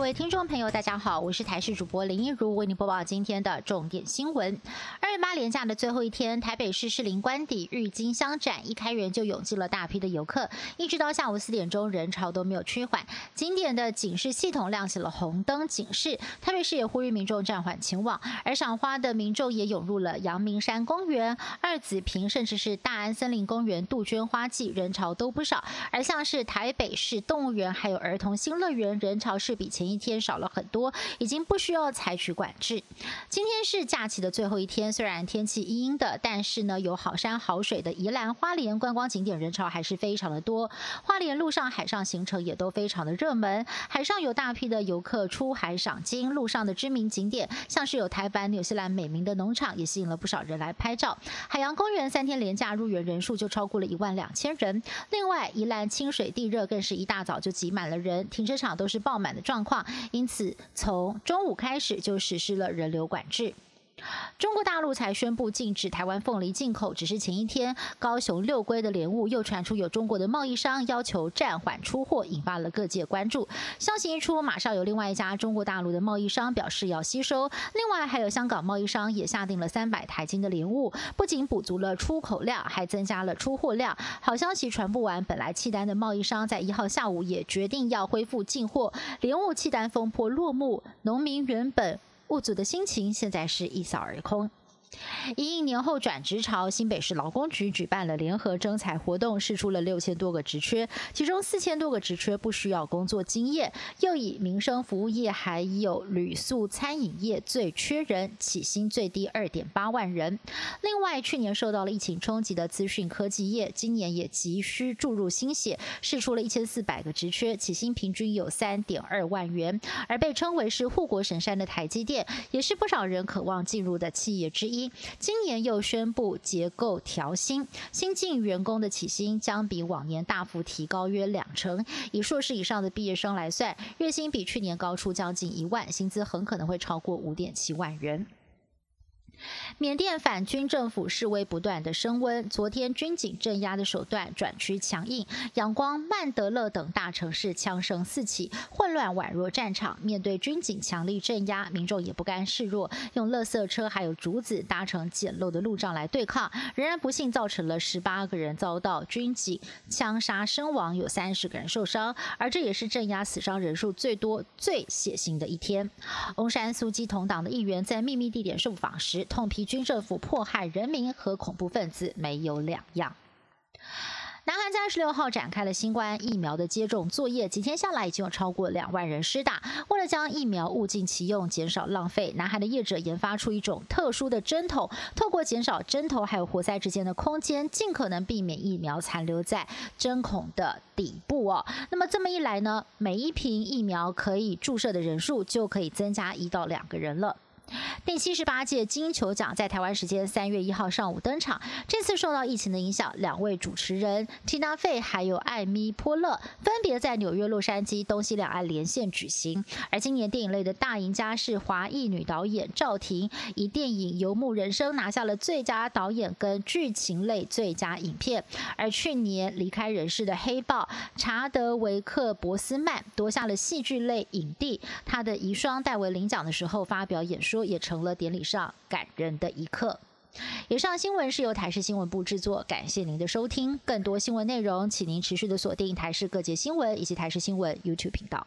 各位听众朋友，大家好，我是台视主播林一如，为您播报今天的重点新闻。二月八连假的最后一天，台北市士林官邸郁金香展一开园就涌进了大批的游客，一直到下午四点钟，人潮都没有趋缓。景点的警示系统亮起了红灯警示，台北市也呼吁民众暂缓前往。而赏花的民众也涌入了阳明山公园、二子坪，甚至是大安森林公园杜鹃花季，人潮都不少。而像是台北市动物园还有儿童新乐园，人潮是比前一天少了很多，已经不需要采取管制。今天是假期的最后一天，虽然天气阴阴的，但是呢，有好山好水的宜兰花莲观光景点人潮还是非常的多。花莲路上海上行程也都非常的热门，海上有大批的游客出海赏金，路上的知名景点像是有台版纽西兰美名的农场，也吸引了不少人来拍照。海洋公园三天连假入园人数就超过了一万两千人。另外，宜兰清水地热更是一大早就挤满了人，停车场都是爆满的状况，因此从中午开始就实施了人流管制。中国大陆才宣布禁止台湾凤梨进口，只是前一天高雄六龟的莲雾又传出有中国的贸易商要求暂缓出货，引发了各界关注。消息一出，马上有另外一家中国大陆的贸易商表示要吸收，另外还有香港贸易商也下定了三百台斤的莲雾，不仅补足了出口量，还增加了出货量。好消息传不完，本来契丹的贸易商在一号下午也决定要恢复进货，莲雾契丹风波落幕，农民原本。物主的心情现在是一扫而空。一应年后转职潮，新北市劳工局举办了联合征才活动，试出了六千多个职缺，其中四千多个职缺不需要工作经验，又以民生服务业还有旅宿餐饮业最缺人，起薪最低二点八万人。另外，去年受到了疫情冲击的资讯科技业，今年也急需注入心血，试出了一千四百个职缺，起薪平均有三点二万元。而被称为是护国神山的台积电，也是不少人渴望进入的企业之一。今年又宣布结构调薪，新进员工的起薪将比往年大幅提高约两成。以硕士以上的毕业生来算，月薪比去年高出将近一万，薪资很可能会超过五点七万元。缅甸反军政府示威不断的升温，昨天军警镇压的手段转趋强硬，仰光、曼德勒等大城市枪声四起，混乱宛若战场。面对军警强力镇压，民众也不甘示弱，用垃圾车还有竹子搭成简陋的路障来对抗，仍然不幸造成了十八个人遭到军警枪杀身亡，有三十个人受伤，而这也是镇压死伤人数最多、最血腥的一天。翁山苏基同党的议员在秘密地点受访时。痛批军政府迫害人民和恐怖分子没有两样。南韩在二十六号展开了新冠疫苗的接种作业，几天下来已经有超过两万人施打。为了将疫苗物尽其用，减少浪费，南韩的业者研发出一种特殊的针筒，透过减少针头还有活塞之间的空间，尽可能避免疫苗残留在针孔的底部哦。那么这么一来呢，每一瓶疫苗可以注射的人数就可以增加一到两个人了。第七十八届金球奖在台湾时间三月一号上午登场。这次受到疫情的影响，两位主持人 Tina Fey 还有艾米波勒分别在纽约、洛杉矶东西两岸连线举行。而今年电影类的大赢家是华裔女导演赵婷，以电影《游牧人生》拿下了最佳导演跟剧情类最佳影片。而去年离开人世的黑豹查德维克·博斯曼夺下了戏剧类影帝。他的遗孀戴维领奖的时候发表演说也成了典礼上感人的一刻。以上新闻是由台视新闻部制作，感谢您的收听。更多新闻内容，请您持续的锁定台视各界新闻以及台视新闻 YouTube 频道。